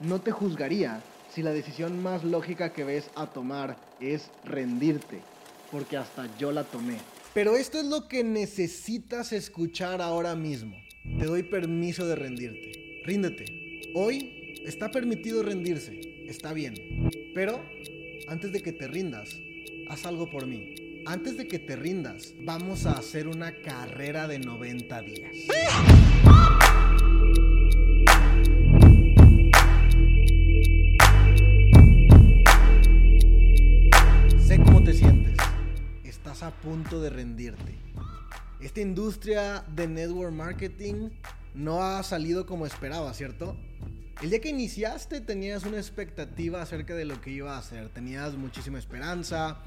no te juzgaría si la decisión más lógica que ves a tomar es rendirte, porque hasta yo la tomé. Pero esto es lo que necesitas escuchar ahora mismo. Te doy permiso de rendirte. Ríndete. Hoy está permitido rendirse. Está bien. Pero antes de que te rindas, haz algo por mí. Antes de que te rindas, vamos a hacer una carrera de 90 días. A punto de rendirte. Esta industria de network marketing no ha salido como esperaba, ¿cierto? El día que iniciaste tenías una expectativa acerca de lo que iba a hacer. Tenías muchísima esperanza,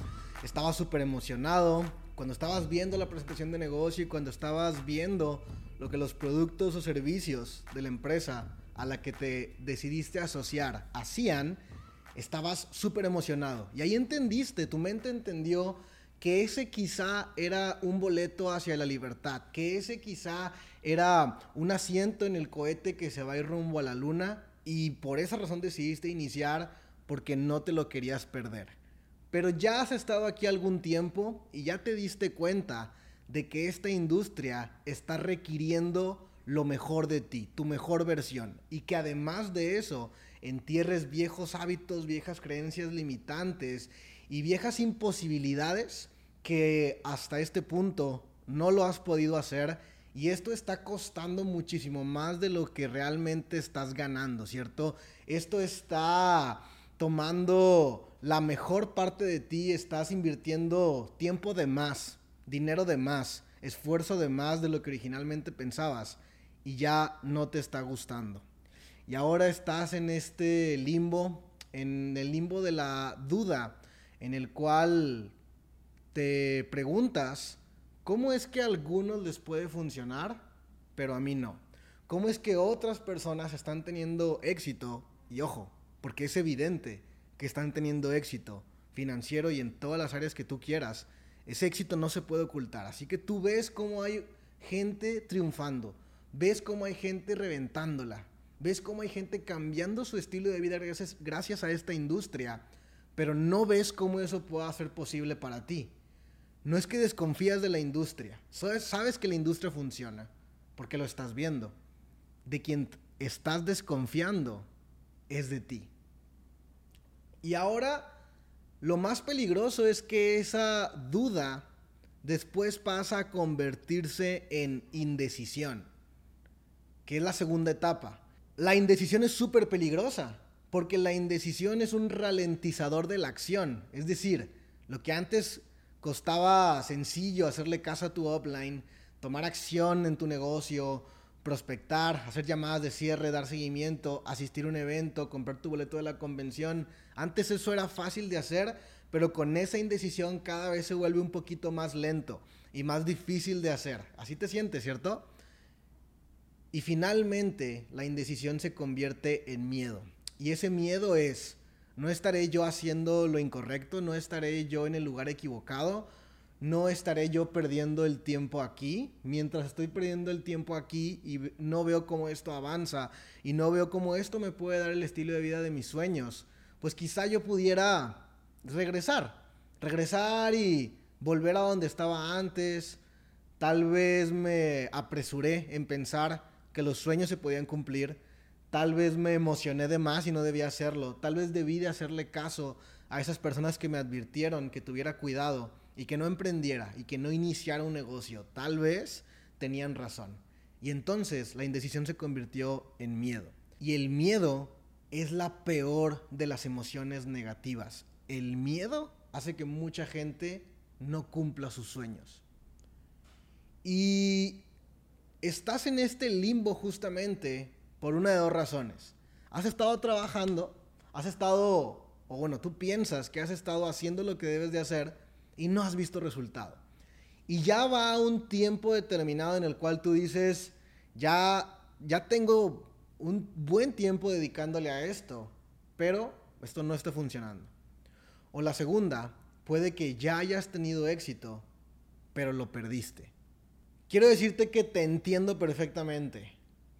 estabas súper emocionado. Cuando estabas viendo la presentación de negocio y cuando estabas viendo lo que los productos o servicios de la empresa a la que te decidiste asociar hacían, estabas súper emocionado. Y ahí entendiste, tu mente entendió que ese quizá era un boleto hacia la libertad, que ese quizá era un asiento en el cohete que se va a ir rumbo a la luna y por esa razón decidiste iniciar porque no te lo querías perder. Pero ya has estado aquí algún tiempo y ya te diste cuenta de que esta industria está requiriendo lo mejor de ti, tu mejor versión. Y que además de eso, entierres viejos hábitos, viejas creencias limitantes y viejas imposibilidades que hasta este punto no lo has podido hacer. Y esto está costando muchísimo más de lo que realmente estás ganando, ¿cierto? Esto está tomando la mejor parte de ti, estás invirtiendo tiempo de más, dinero de más, esfuerzo de más de lo que originalmente pensabas y ya no te está gustando. Y ahora estás en este limbo, en el limbo de la duda, en el cual te preguntas, ¿cómo es que a algunos les puede funcionar, pero a mí no? ¿Cómo es que otras personas están teniendo éxito? Y ojo, porque es evidente que están teniendo éxito financiero y en todas las áreas que tú quieras. Ese éxito no se puede ocultar. Así que tú ves cómo hay gente triunfando, ves cómo hay gente reventándola, ves cómo hay gente cambiando su estilo de vida gracias, a esta industria, pero no ves cómo eso pueda ser posible para ti. No es que desconfías de la industria, sabes, sabes que la industria funciona, porque lo estás viendo. De quien estás desconfiando es de ti. Y ahora lo más peligroso es que esa duda después pasa a convertirse en indecisión, que es la segunda etapa. La indecisión es súper peligrosa, porque la indecisión es un ralentizador de la acción. Es decir, lo que antes costaba sencillo hacerle caso a tu upline, tomar acción en tu negocio, prospectar, hacer llamadas de cierre, dar seguimiento, asistir a un evento, comprar tu boleto de la convención. Antes eso era fácil de hacer, pero con esa indecisión cada vez se vuelve un poquito más lento y más difícil de hacer. Así te sientes, ¿cierto? Y finalmente la indecisión se convierte en miedo. Y ese miedo es, no estaré yo haciendo lo incorrecto, no estaré yo en el lugar equivocado, no estaré yo perdiendo el tiempo aquí. Mientras estoy perdiendo el tiempo aquí y no veo cómo esto avanza y no veo cómo esto me puede dar el estilo de vida de mis sueños, pues quizá yo pudiera regresar. Regresar y volver a donde estaba antes. Tal vez me apresuré en pensar que los sueños se podían cumplir. Tal vez me emocioné de más y no debía hacerlo. Tal vez debí de hacerle caso a esas personas que me advirtieron que tuviera cuidado y que no emprendiera y que no iniciara un negocio, tal vez tenían razón. Y entonces la indecisión se convirtió en miedo. Y el miedo es la peor de las emociones negativas. El miedo hace que mucha gente no cumpla sus sueños. Y estás en este limbo justamente por una de dos razones. Has estado trabajando, has estado, o bueno, tú piensas que has estado haciendo lo que debes de hacer, y no has visto resultado. Y ya va un tiempo determinado en el cual tú dices, ya, ya tengo un buen tiempo dedicándole a esto, pero esto no está funcionando. O la segunda, puede que ya hayas tenido éxito, pero lo perdiste. Quiero decirte que te entiendo perfectamente,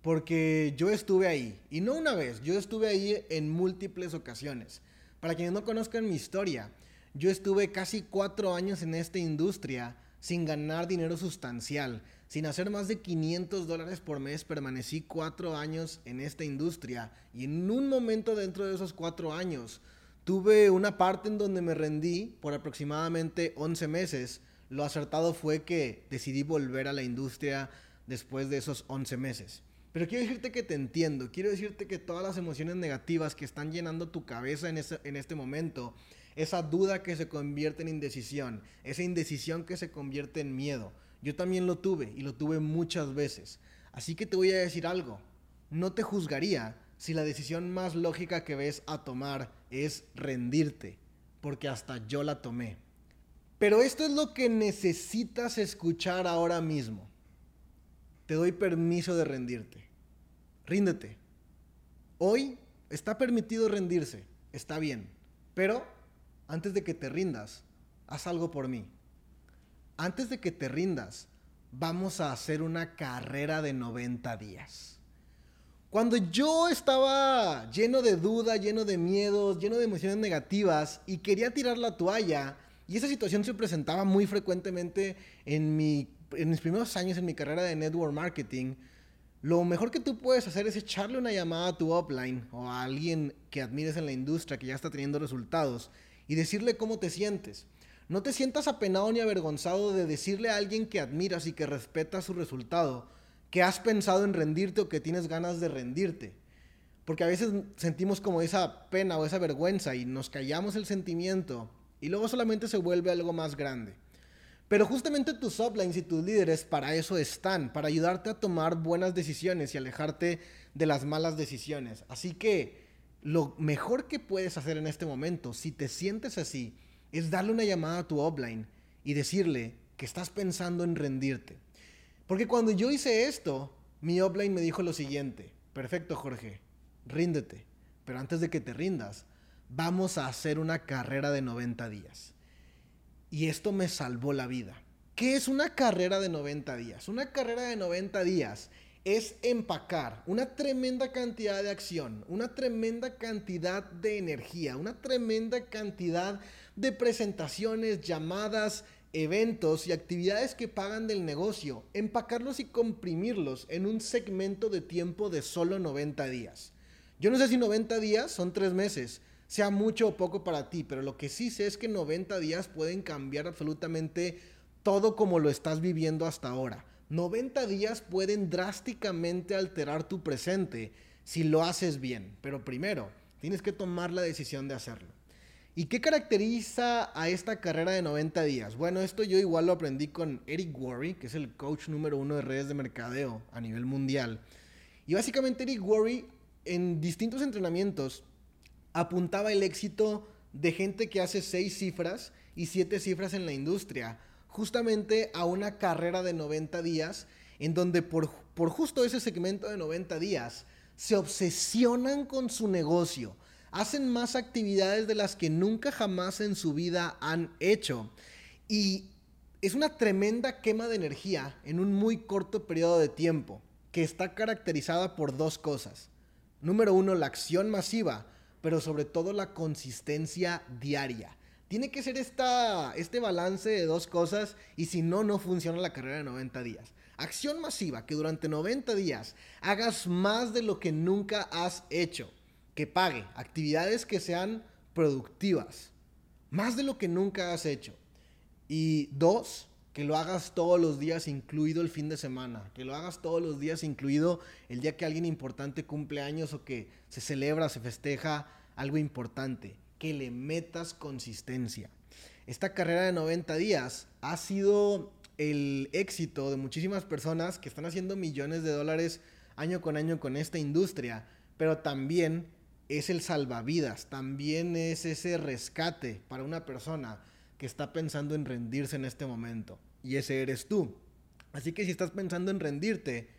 porque yo estuve ahí. Y no una vez, yo estuve ahí en múltiples ocasiones. Para quienes no conozcan mi historia, yo estuve casi cuatro años en esta industria sin ganar dinero sustancial, sin hacer más de 500 dólares por mes, permanecí cuatro años en esta industria y en un momento dentro de esos cuatro años tuve una parte en donde me rendí por aproximadamente 11 meses. Lo acertado fue que decidí volver a la industria después de esos 11 meses. Pero quiero decirte que te entiendo, quiero decirte que todas las emociones negativas que están llenando tu cabeza en, en este momento, esa duda que se convierte en indecisión, esa indecisión que se convierte en miedo, yo también lo tuve y lo tuve muchas veces. Así que te voy a decir algo. No te juzgaría si la decisión más lógica que ves a tomar es rendirte, porque hasta yo la tomé. Pero esto es lo que necesitas escuchar ahora mismo. Te doy permiso de rendirte. Ríndete. Hoy está permitido rendirse, está bien. Pero antes de que te rindas, haz algo por mí antes de que te rindas, vamos a hacer una carrera de 90 días. Cuando yo estaba lleno de duda, lleno de miedos, lleno de emociones negativas y quería tirar la toalla, y esa situación se presentaba muy frecuentemente en, mi, en mis primeros años en mi carrera de network marketing, lo mejor que tú puedes hacer es echarle una llamada a tu upline o a alguien que admires en la industria que ya está teniendo resultados y decirle cómo te sientes. No te sientas apenado ni avergonzado de decirle a alguien que admiras y que respeta su resultado que has pensado en rendirte o que tienes ganas de rendirte. Porque a veces sentimos como esa pena o esa vergüenza y nos callamos el sentimiento y luego solamente se vuelve algo más grande. Pero justamente tus uplines y tus líderes para eso están, para ayudarte a tomar buenas decisiones y alejarte de las malas decisiones. Así que lo mejor que puedes hacer en este momento, si te sientes así, es darle una llamada a tu offline y decirle que estás pensando en rendirte. Porque cuando yo hice esto, mi offline me dijo lo siguiente, perfecto Jorge, ríndete, pero antes de que te rindas, vamos a hacer una carrera de 90 días. Y esto me salvó la vida. ¿Qué es una carrera de 90 días? Una carrera de 90 días es empacar una tremenda cantidad de acción, una tremenda cantidad de energía, una tremenda cantidad de presentaciones, llamadas, eventos y actividades que pagan del negocio, empacarlos y comprimirlos en un segmento de tiempo de solo 90 días. Yo no sé si 90 días son 3 meses, sea mucho o poco para ti, pero lo que sí sé es que 90 días pueden cambiar absolutamente todo como lo estás viviendo hasta ahora. 90 días pueden drásticamente alterar tu presente si lo haces bien, pero primero tienes que tomar la decisión de hacerlo. ¿Y qué caracteriza a esta carrera de 90 días? Bueno, esto yo igual lo aprendí con Eric Worre, que es el coach número uno de redes de mercadeo a nivel mundial. Y básicamente Eric Worre en distintos entrenamientos apuntaba el éxito de gente que hace seis cifras y siete cifras en la industria, justamente a una carrera de 90 días, en donde por, por justo ese segmento de 90 días se obsesionan con su negocio hacen más actividades de las que nunca jamás en su vida han hecho. Y es una tremenda quema de energía en un muy corto periodo de tiempo, que está caracterizada por dos cosas. Número uno, la acción masiva, pero sobre todo la consistencia diaria. Tiene que ser esta, este balance de dos cosas y si no, no funciona la carrera de 90 días. Acción masiva, que durante 90 días hagas más de lo que nunca has hecho que pague, actividades que sean productivas, más de lo que nunca has hecho. Y dos, que lo hagas todos los días, incluido el fin de semana, que lo hagas todos los días, incluido el día que alguien importante cumple años o que se celebra, se festeja algo importante, que le metas consistencia. Esta carrera de 90 días ha sido el éxito de muchísimas personas que están haciendo millones de dólares año con año con esta industria, pero también es el salvavidas, también es ese rescate para una persona que está pensando en rendirse en este momento. Y ese eres tú. Así que si estás pensando en rendirte,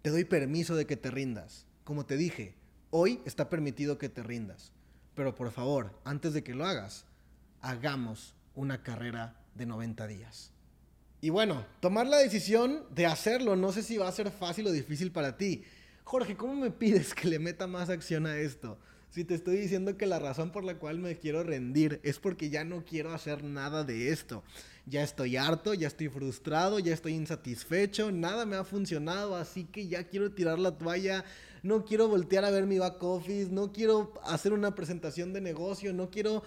te doy permiso de que te rindas. Como te dije, hoy está permitido que te rindas. Pero por favor, antes de que lo hagas, hagamos una carrera de 90 días. Y bueno, tomar la decisión de hacerlo no sé si va a ser fácil o difícil para ti. Jorge, ¿cómo me pides que le meta más acción a esto? Si te estoy diciendo que la razón por la cual me quiero rendir es porque ya no quiero hacer nada de esto. Ya estoy harto, ya estoy frustrado, ya estoy insatisfecho, nada me ha funcionado, así que ya quiero tirar la toalla, no quiero voltear a ver mi back office, no quiero hacer una presentación de negocio, no quiero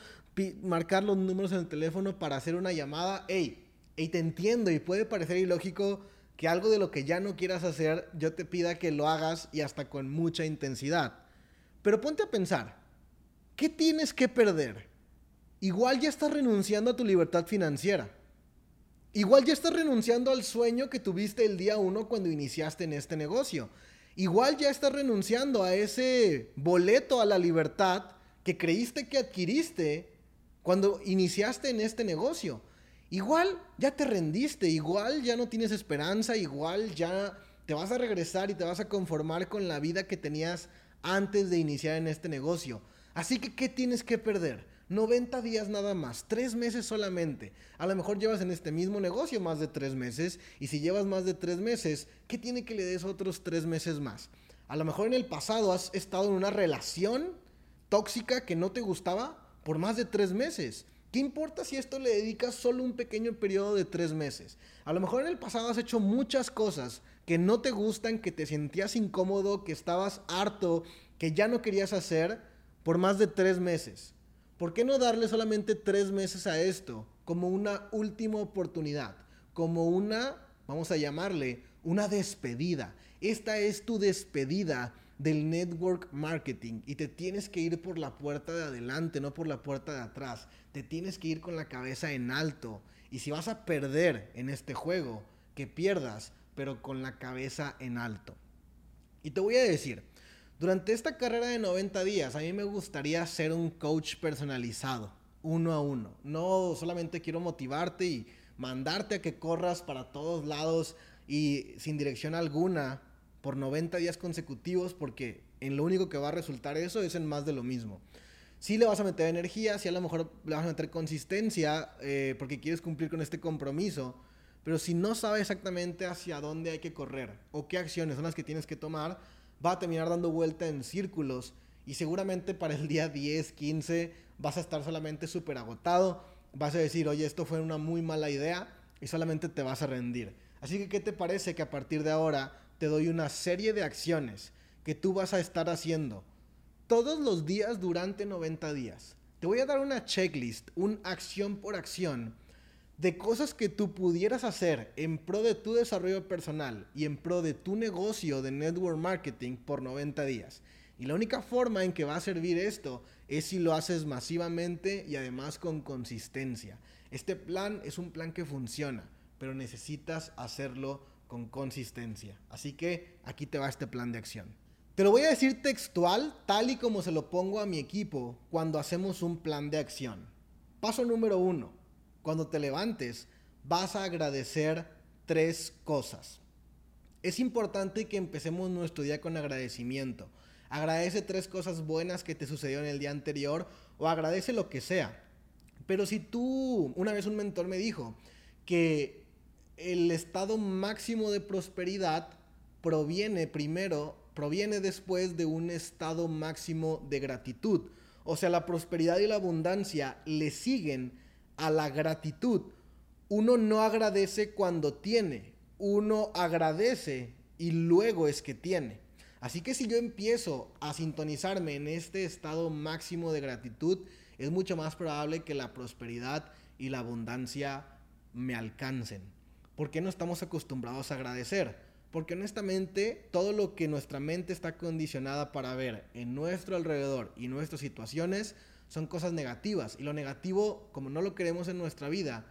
marcar los números en el teléfono para hacer una llamada. Hey, hey, te entiendo y puede parecer ilógico que algo de lo que ya no quieras hacer, yo te pida que lo hagas y hasta con mucha intensidad. Pero ponte a pensar, ¿qué tienes que perder? Igual ya estás renunciando a tu libertad financiera. Igual ya estás renunciando al sueño que tuviste el día uno cuando iniciaste en este negocio. Igual ya estás renunciando a ese boleto a la libertad que creíste que adquiriste cuando iniciaste en este negocio. Igual ya te rendiste, igual ya no tienes esperanza, igual ya te vas a regresar y te vas a conformar con la vida que tenías antes de iniciar en este negocio. Así que, ¿qué tienes que perder? 90 días nada más, 3 meses solamente. A lo mejor llevas en este mismo negocio más de 3 meses y si llevas más de 3 meses, ¿qué tiene que le des otros 3 meses más? A lo mejor en el pasado has estado en una relación tóxica que no te gustaba por más de 3 meses. ¿Qué importa si esto le dedicas solo un pequeño periodo de 3 meses? A lo mejor en el pasado has hecho muchas cosas que no te gustan, que te sentías incómodo, que estabas harto, que ya no querías hacer por más de tres meses. ¿Por qué no darle solamente tres meses a esto como una última oportunidad? Como una, vamos a llamarle, una despedida. Esta es tu despedida del network marketing y te tienes que ir por la puerta de adelante, no por la puerta de atrás. Te tienes que ir con la cabeza en alto. Y si vas a perder en este juego, que pierdas, pero con la cabeza en alto. Y te voy a decir, durante esta carrera de 90 días, a mí me gustaría ser un coach personalizado, uno a uno. No solamente quiero motivarte y mandarte a que corras para todos lados y sin dirección alguna por 90 días consecutivos, porque en lo único que va a resultar eso es en más de lo mismo. Si le vas a meter energía, si a lo mejor le vas a meter consistencia, eh, porque quieres cumplir con este compromiso, pero si no sabes exactamente hacia dónde hay que correr o qué acciones son las que tienes que tomar, va a terminar dando vuelta en círculos y seguramente para el día 10, 15 vas a estar solamente súper agotado, vas a decir, oye, esto fue una muy mala idea y solamente te vas a rendir. Así que, ¿qué te parece que a partir de ahora te doy una serie de acciones que tú vas a estar haciendo todos los días durante 90 días? Te voy a dar una checklist, una acción por acción de cosas que tú pudieras hacer en pro de tu desarrollo personal y en pro de tu negocio de network marketing por 90 días. Y la única forma en que va a servir esto es si lo haces masivamente y además con consistencia. Este plan es un plan que funciona, pero necesitas hacerlo con consistencia. Así que aquí te va este plan de acción. Te lo voy a decir textual, tal y como se lo pongo a mi equipo cuando hacemos un plan de acción. Paso número uno cuando te levantes, vas a agradecer tres cosas. Es importante que empecemos nuestro día con agradecimiento. Agradece tres cosas buenas que te sucedieron el día anterior o agradece lo que sea. Pero si tú, una vez un mentor me dijo que el estado máximo de prosperidad proviene primero, proviene después de un estado máximo de gratitud. O sea, la prosperidad y la abundancia le siguen a la gratitud. Uno no agradece cuando tiene, uno agradece y luego es que tiene. Así que si yo empiezo a sintonizarme en este estado máximo de gratitud, es mucho más probable que la prosperidad y la abundancia me alcancen. ¿Por qué no estamos acostumbrados a agradecer? Porque honestamente todo lo que nuestra mente está condicionada para ver en nuestro alrededor y nuestras situaciones son cosas negativas. Y lo negativo, como no lo queremos en nuestra vida,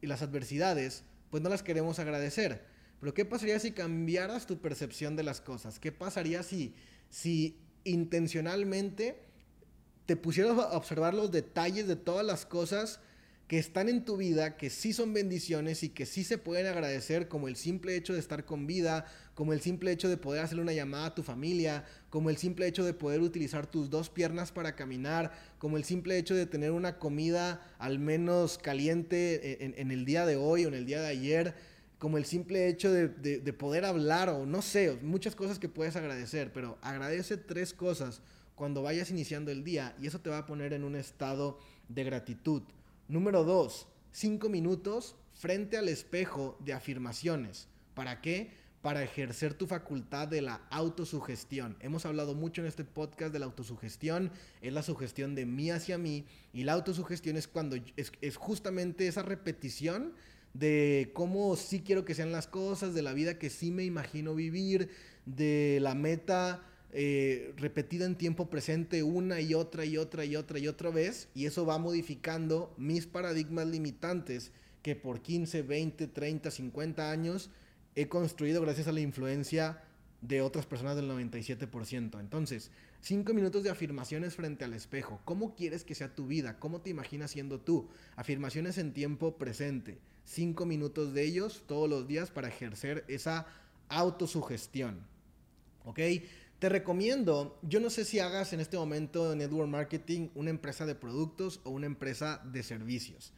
y las adversidades, pues no las queremos agradecer. Pero ¿qué pasaría si cambiaras tu percepción de las cosas? ¿Qué pasaría si, si intencionalmente te pusieras a observar los detalles de todas las cosas que están en tu vida, que sí son bendiciones y que sí se pueden agradecer, como el simple hecho de estar con vida, como el simple hecho de poder hacerle una llamada a tu familia, como el simple hecho de poder utilizar tus dos piernas para caminar, como el simple hecho de tener una comida al menos caliente en, el día de hoy o en el día de ayer, como el simple hecho de, de, poder hablar o no sé, muchas cosas que puedes agradecer, pero agradece tres cosas cuando vayas iniciando el día y eso te va a poner en un estado de gratitud. Número dos, cinco minutos frente al espejo de afirmaciones. ¿Para qué? Para ejercer tu facultad de la autosugestión. Hemos hablado mucho en este podcast de la autosugestión. Es la sugestión de mí hacia mí. Y la autosugestión es cuando es, es justamente esa repetición de cómo sí quiero que sean las cosas, de la vida que sí me imagino vivir, de la meta eh, repetida en tiempo presente una y otra y otra y otra y otra vez, y eso va modificando mis paradigmas limitantes que por 15, 20, 30, 50 años he construido gracias a la influencia de otras personas del 97%. Entonces, cinco minutos de afirmaciones frente al espejo. ¿Cómo quieres que sea tu vida? ¿Cómo te imaginas siendo tú? Afirmaciones en tiempo presente. Cinco minutos de ellos todos los días para ejercer esa autosugestión. ¿Ok? Te recomiendo, yo no sé si hagas en este momento en Network Marketing una empresa de productos o una empresa de servicios.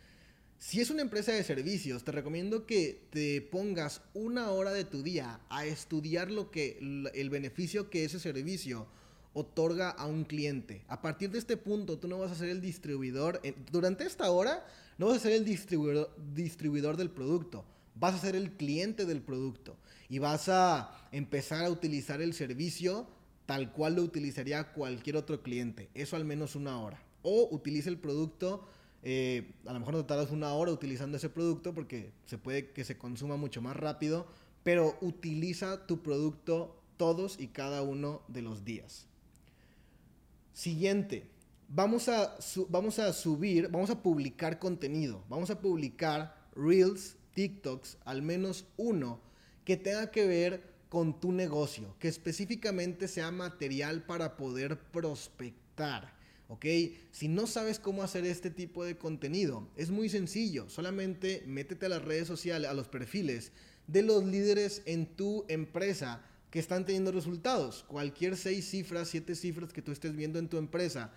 Si es una empresa de servicios, te recomiendo que te pongas una hora de tu día a estudiar lo que el beneficio que ese servicio otorga a un cliente. A partir de este punto, tú no vas a ser el distribuidor. Durante esta hora, no vas a ser el distribuidor, distribuidor del producto. Vas a ser el cliente del producto. Y vas a empezar a utilizar el servicio tal cual lo utilizaría cualquier otro cliente. Eso al menos una hora. O utiliza el producto. Eh, a lo mejor no tardas una hora utilizando ese producto porque se puede que se consuma mucho más rápido, pero utiliza tu producto todos y cada uno de los días. Siguiente, vamos a, vamos a subir, vamos a publicar contenido, vamos a publicar reels, TikToks, al menos uno que tenga que ver con tu negocio, que específicamente sea material para poder prospectar. ¿ok? Si no sabes cómo hacer este tipo de contenido, es muy sencillo. Solamente métete a las redes sociales, a los perfiles de los líderes en tu empresa que están teniendo resultados. Cualquier seis cifras, siete cifras que tú estés viendo en tu empresa,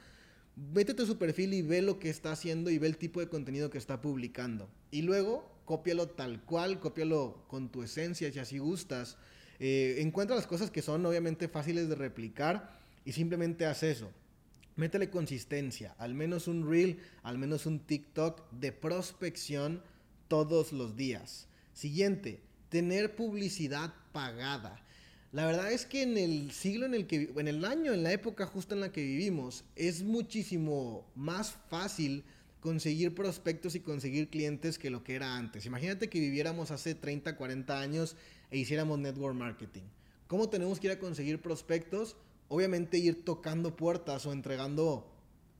métete a su perfil y ve lo que está haciendo y ve el tipo de contenido que está publicando. Y luego, cópialo tal cual, cópialo con tu esencia si así gustas. Eh, encuentra las cosas que son obviamente fáciles de replicar y simplemente haz eso. Métele consistencia, al menos un reel, al menos un TikTok de prospección todos los días. Siguiente, tener publicidad pagada. La verdad es que en el siglo en el que, en el año, en la época justa en la que vivimos, es muchísimo más fácil conseguir prospectos y conseguir clientes que lo que era antes. Imagínate que viviéramos hace 30, 40 años e hiciéramos network marketing. ¿Cómo tenemos que ir a conseguir prospectos? Obviamente ir tocando puertas o entregando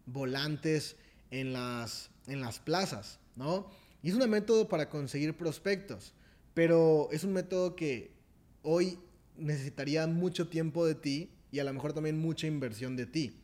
volantes en las, en las plazas, ¿no? Y es un método para conseguir prospectos, pero es un método que hoy necesitaría mucho tiempo de ti y a lo mejor también mucha inversión de ti.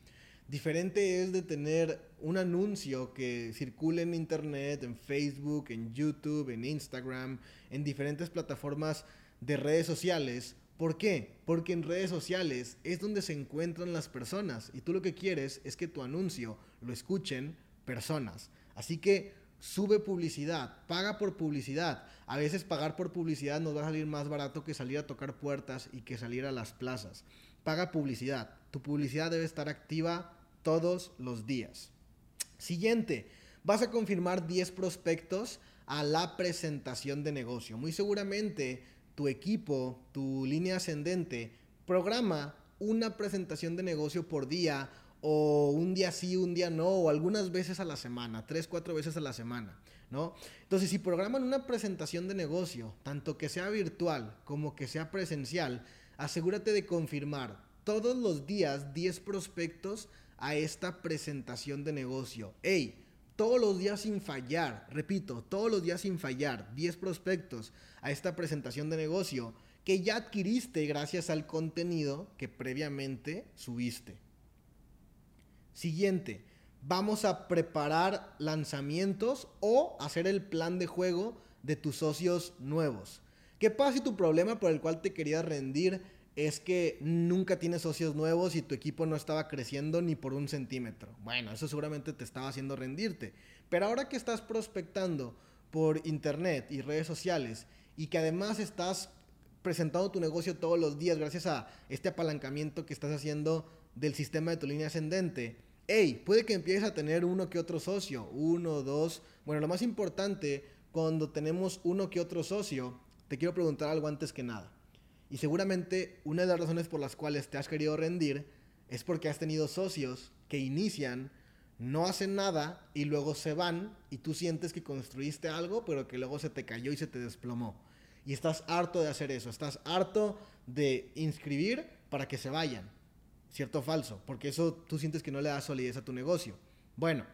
Diferente es de tener un anuncio que circule en internet, en Facebook, en YouTube, en Instagram, en diferentes plataformas de redes sociales. ¿Por qué? Porque en redes sociales es donde se encuentran las personas y tú lo que quieres es que tu anuncio lo escuchen personas. Así que sube publicidad, paga por publicidad. A veces pagar por publicidad nos va a salir más barato que salir a tocar puertas y que salir a las plazas. Paga publicidad. Tu publicidad debe estar activa todos los días. Siguiente, vas a confirmar 10 prospectos a la presentación de negocio. Muy seguramente tu equipo, tu línea ascendente, programa una presentación de negocio por día o un día sí, un día no, o algunas veces a la semana, tres, cuatro veces a la semana, ¿no? Entonces, si programan una presentación de negocio, tanto que sea virtual como que sea presencial, asegúrate de confirmar todos los días 10 prospectos a esta presentación de negocio. ¡Ey! Todos los días sin fallar, repito, todos los días sin fallar, 10 prospectos a esta presentación de negocio que ya adquiriste gracias al contenido que previamente subiste. Siguiente, vamos a preparar lanzamientos o hacer el plan de juego de tus socios nuevos. ¿Qué pasa si tu problema por el cual te querías rendir es que nunca tienes socios nuevos y tu equipo no estaba creciendo ni por un centímetro? Bueno, eso seguramente te estaba haciendo rendirte. Pero ahora que estás prospectando por internet y redes sociales y que además estás presentando tu negocio todos los días gracias a este apalancamiento que estás haciendo del sistema de tu línea ascendente, hey, puede que empieces a tener uno que otro socio, uno, dos. Bueno, lo más importante, cuando tenemos uno que otro socio, te quiero preguntar algo antes que nada. Y seguramente una de las razones por las cuales te has querido rendir es porque has tenido socios que inician, no hacen nada y luego se van y tú sientes que construiste algo, pero que luego se te cayó y se te desplomó. Y estás harto de hacer eso, estás harto de inscribir para que se vayan. ¿Cierto o falso? Porque eso tú sientes que no le da solidez a tu negocio. Bueno,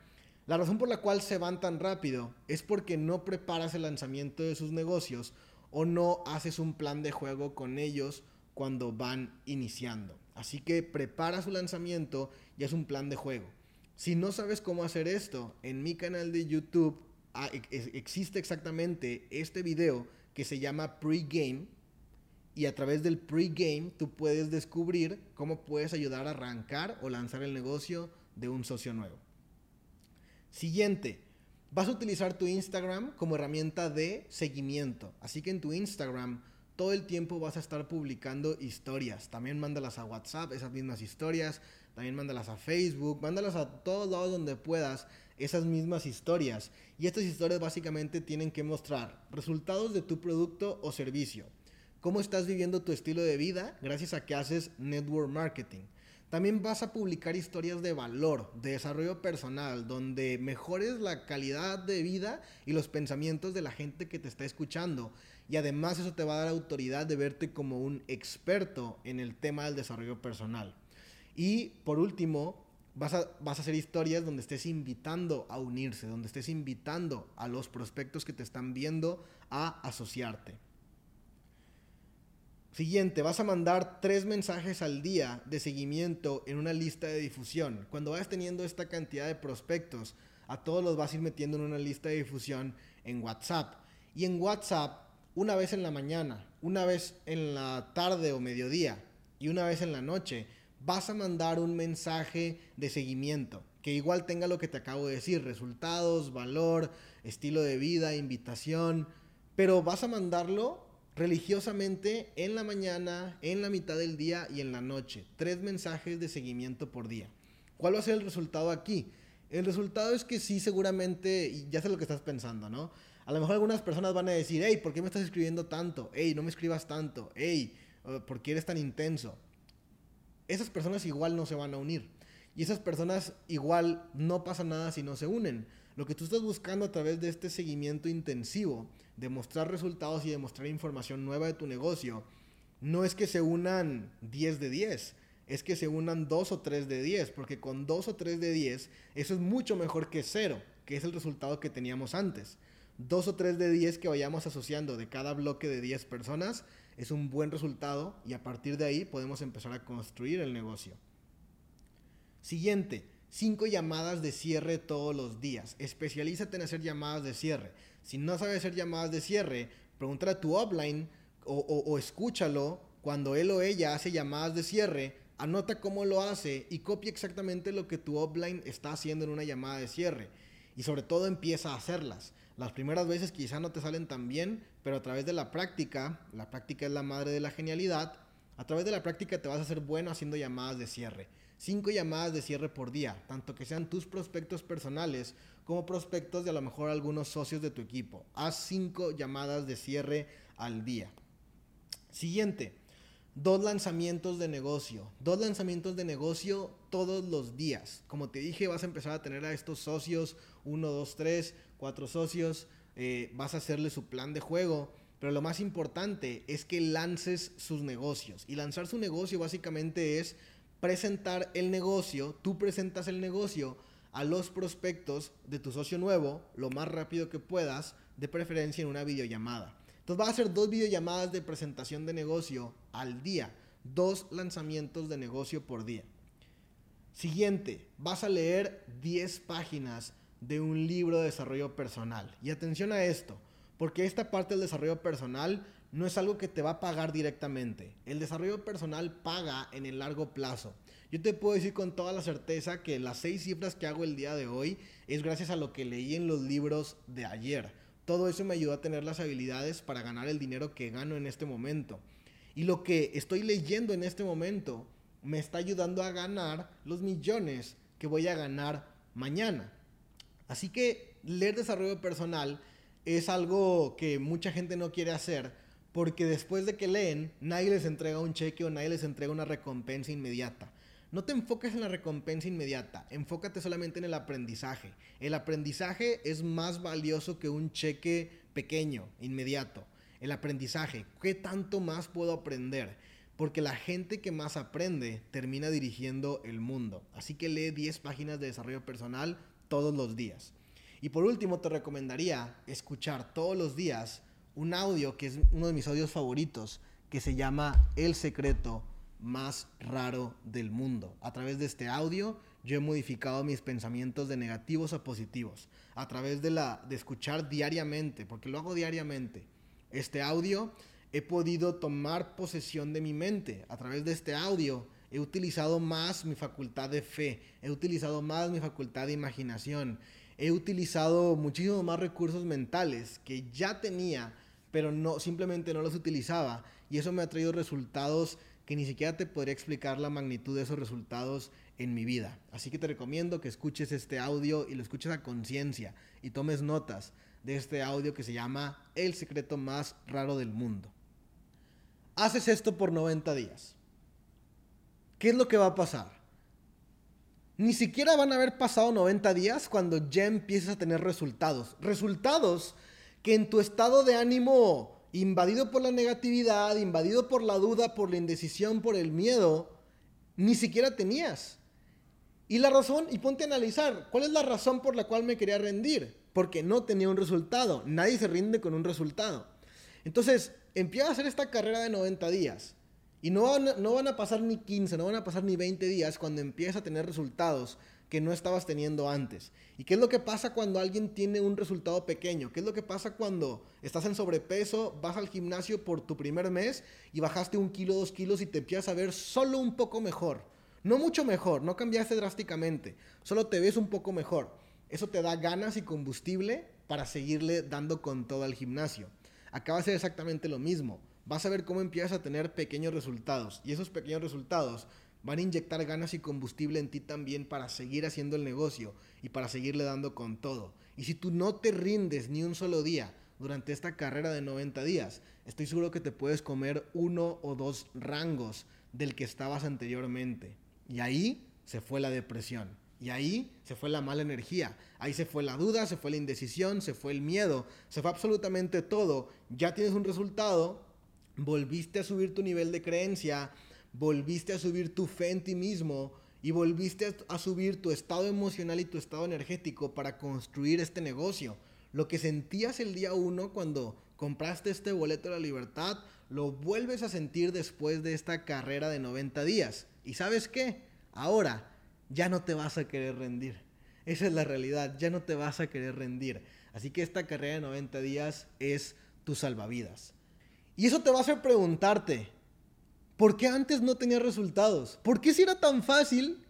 la razón por la cual se van tan rápido es porque no preparas el lanzamiento de sus negocios o no haces un plan de juego con ellos cuando van iniciando. Así que prepara su lanzamiento y haz un plan de juego. Si no sabes cómo hacer esto, en mi canal de YouTube ah, existe exactamente este video que se llama Pre-Game y a través del pre-game tú puedes descubrir cómo puedes ayudar a arrancar o lanzar el negocio de un socio nuevo. Siguiente, vas a utilizar tu Instagram como herramienta de seguimiento. Así que en tu Instagram todo el tiempo vas a estar publicando historias. También mándalas a WhatsApp, esas mismas historias. También mándalas a Facebook, mándalas a todos lados donde puedas esas mismas historias. Y estas historias básicamente tienen que mostrar resultados de tu producto o servicio cómo estás viviendo tu estilo de vida gracias a que haces network marketing. También vas a publicar historias de valor, de desarrollo personal, donde mejores la calidad de vida y los pensamientos de la gente que te está escuchando. Y además eso te va a dar autoridad de verte como un experto en el tema del desarrollo personal. Y por último, vas a, vas a hacer historias donde estés invitando a unirse, donde estés invitando a los prospectos que te están viendo a asociarte. Siguiente, vas a mandar tres mensajes al día de seguimiento en una lista de difusión. Cuando vayas teniendo esta cantidad de prospectos, a todos los vas a ir metiendo en una lista de difusión en WhatsApp. Y en WhatsApp, una vez en la mañana, una vez en la tarde o mediodía y una vez en la noche, vas a mandar un mensaje de seguimiento que igual tenga lo que te acabo de decir, resultados, valor, estilo de vida, invitación, pero vas a mandarlo religiosamente en la mañana, en la mitad del día y en la noche. Tres mensajes de seguimiento por día. ¿Cuál va a ser el resultado aquí? El resultado es que sí, seguramente, ya sé lo que estás pensando, ¿no? A lo mejor algunas personas van a decir, hey, ¿por qué me estás escribiendo tanto? Hey, no me escribas tanto. Hey, uh, ¿por qué eres tan intenso? Esas personas igual no se van a unir. Y esas personas igual no pasa nada si no se unen. Lo que tú estás buscando a través de este seguimiento intensivo, de mostrar resultados y de mostrar información nueva de tu negocio, no es que se unan 10 de 10, es que se unan 2 o 3 de 10, porque con 2 o 3 de 10 eso es mucho mejor que 0, que es el resultado que teníamos antes. 2 o 3 de 10 que vayamos asociando de cada bloque de 10 personas es un buen resultado y a partir de ahí podemos empezar a construir el negocio. Siguiente, 5 llamadas de cierre todos los días. Especialízate en hacer llamadas de cierre. Si no sabes hacer llamadas de cierre, pregúntale a tu offline o, escúchalo cuando él o ella hace llamadas de cierre. Anota cómo lo hace y copia exactamente lo que tu offline está haciendo en una llamada de cierre. Y sobre todo empieza a hacerlas. Las primeras veces quizá no te salen tan bien, pero a través de la práctica, la práctica es la madre de la genialidad, a través de la práctica te vas a hacer bueno haciendo llamadas de cierre. Cinco llamadas de cierre por día, tanto que sean tus prospectos personales como prospectos de a lo mejor algunos socios de tu equipo. Haz cinco llamadas de cierre al día. Siguiente, dos lanzamientos de negocio. Dos lanzamientos de negocio todos los días. Como te dije, vas a empezar a tener a estos socios, uno, dos, tres, cuatro socios. Eh, vas a hacerle su plan de juego. Pero lo más importante es que lances sus negocios. Y lanzar su negocio básicamente es presentar el negocio, tú presentas el negocio a los prospectos de tu socio nuevo lo más rápido que puedas, de preferencia en una videollamada. Entonces vas a hacer dos videollamadas de presentación de negocio al día, dos lanzamientos de negocio por día. Siguiente, vas a leer 10 páginas de un libro de desarrollo personal. Y atención a esto, porque esta parte del desarrollo personal no es algo que te va a pagar directamente. El desarrollo personal paga en el largo plazo. Yo te puedo decir con toda la certeza que las seis cifras que hago el día de hoy es gracias a lo que leí en los libros de ayer. Todo eso me ayudó a tener las habilidades para ganar el dinero que gano en este momento. Y lo que estoy leyendo en este momento me está ayudando a ganar los millones que voy a ganar mañana. Así que leer desarrollo personal es algo que mucha gente no quiere hacer porque después de que leen, nadie les entrega un cheque o nadie les entrega una recompensa inmediata. No te enfoques en la recompensa inmediata, enfócate solamente en el aprendizaje. El aprendizaje es más valioso que un cheque pequeño, inmediato. El aprendizaje, ¿qué tanto más puedo aprender? Porque la gente que más aprende termina dirigiendo el mundo. Así que lee 10 páginas de desarrollo personal todos los días. Y por último, te recomendaría escuchar todos los días un audio que es uno de mis audios favoritos, que se llama El secreto más raro del mundo. A través de este audio yo he modificado mis pensamientos de negativos a positivos. A través de, la, de escuchar diariamente, porque lo hago diariamente, este audio he podido tomar posesión de mi mente. A través de este audio he utilizado más mi facultad de fe, he utilizado más mi facultad de imaginación, he utilizado muchísimos más recursos mentales que ya tenía pero no, simplemente no los utilizaba. Y eso me ha traído resultados que ni siquiera te podría explicar la magnitud de esos resultados en mi vida. Así que te recomiendo que escuches este audio y lo escuches a conciencia y tomes notas de este audio que se llama El secreto más raro del mundo. Haces esto por 90 días. ¿Qué es lo que va a pasar? Ni siquiera van a haber pasado 90 días cuando ya empieces a tener resultados. Resultados que en tu estado de ánimo invadido por la negatividad, invadido por la duda, por la indecisión, por el miedo, ni siquiera tenías. Y la razón, y ponte a analizar, ¿cuál es la razón por la cual me quería rendir? Porque no tenía un resultado. Nadie se rinde con un resultado. Entonces, empieza a hacer esta carrera de 90 días. Y no van, no van a pasar ni 15, no van a pasar ni 20 días cuando empieza a tener resultados que no estabas teniendo antes. ¿Y qué es lo que pasa cuando alguien tiene un resultado pequeño? ¿Qué es lo que pasa cuando estás en sobrepeso, vas al gimnasio por tu primer mes y bajaste un kilo, dos kilos y te empiezas a ver solo un poco mejor? No mucho mejor, no cambiaste drásticamente, solo te ves un poco mejor. Eso te da ganas y combustible para seguirle dando con todo al gimnasio. Acá va ser exactamente lo mismo. Vas a ver cómo empiezas a tener pequeños resultados y esos pequeños resultados van a inyectar ganas y combustible en ti también para seguir haciendo el negocio y para seguirle dando con todo. Y si tú no te rindes ni un solo día durante esta carrera de 90 días, estoy seguro que te puedes comer uno o dos rangos del que estabas anteriormente. Y ahí se fue la depresión. Y ahí se fue la mala energía. Ahí se fue la duda, se fue la indecisión, se fue el miedo, se fue absolutamente todo. Ya tienes un resultado, volviste a subir tu nivel de creencia, volviste a subir tu fe en ti mismo y volviste a subir tu estado emocional y tu estado energético para construir este negocio. Lo que sentías el día uno cuando compraste este boleto de la libertad, lo vuelves a sentir después de esta carrera de 90 días. ¿Y sabes qué? Ahora ya no te vas a querer rendir. Esa es la realidad, ya no te vas a querer rendir. Así que esta carrera de 90 días es tu salvavidas. Y eso te va a hacer preguntarte, ¿Por qué antes no tenía resultados? ¿Por qué si era tan fácil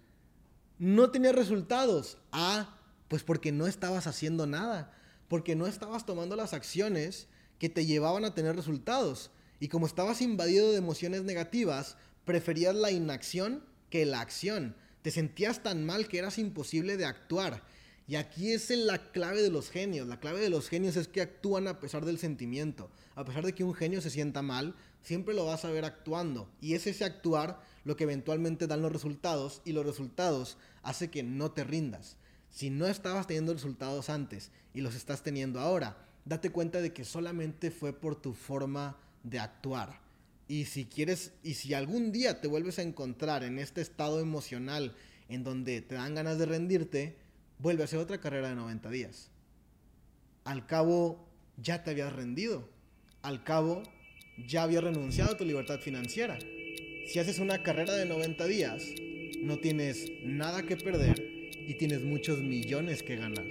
no tenía resultados? Ah, pues porque no estabas haciendo nada, porque no estabas tomando las acciones que te llevaban a tener resultados. Y como estabas invadido de emociones negativas, preferías la inacción que la acción. Te sentías tan mal que eras imposible de actuar. Y aquí es la clave de los genios. La clave de los genios es que actúan a pesar del sentimiento. A pesar de que un genio se sienta mal, siempre lo vas a ver actuando. Y es ese actuar lo que eventualmente dan los resultados y los resultados hace que no te rindas. Si no estabas teniendo resultados antes y los estás teniendo ahora, date cuenta de que solamente fue por tu forma de actuar. Y si quieres, y si algún día te vuelves a encontrar en este estado emocional en donde te dan ganas de rendirte, vuelve a hacer otra carrera de 90 días. Al cabo, ya te habías rendido. Al cabo, ya habías renunciado a tu libertad financiera. Si haces una carrera de 90 días, no tienes nada que perder y tienes muchos millones que ganar.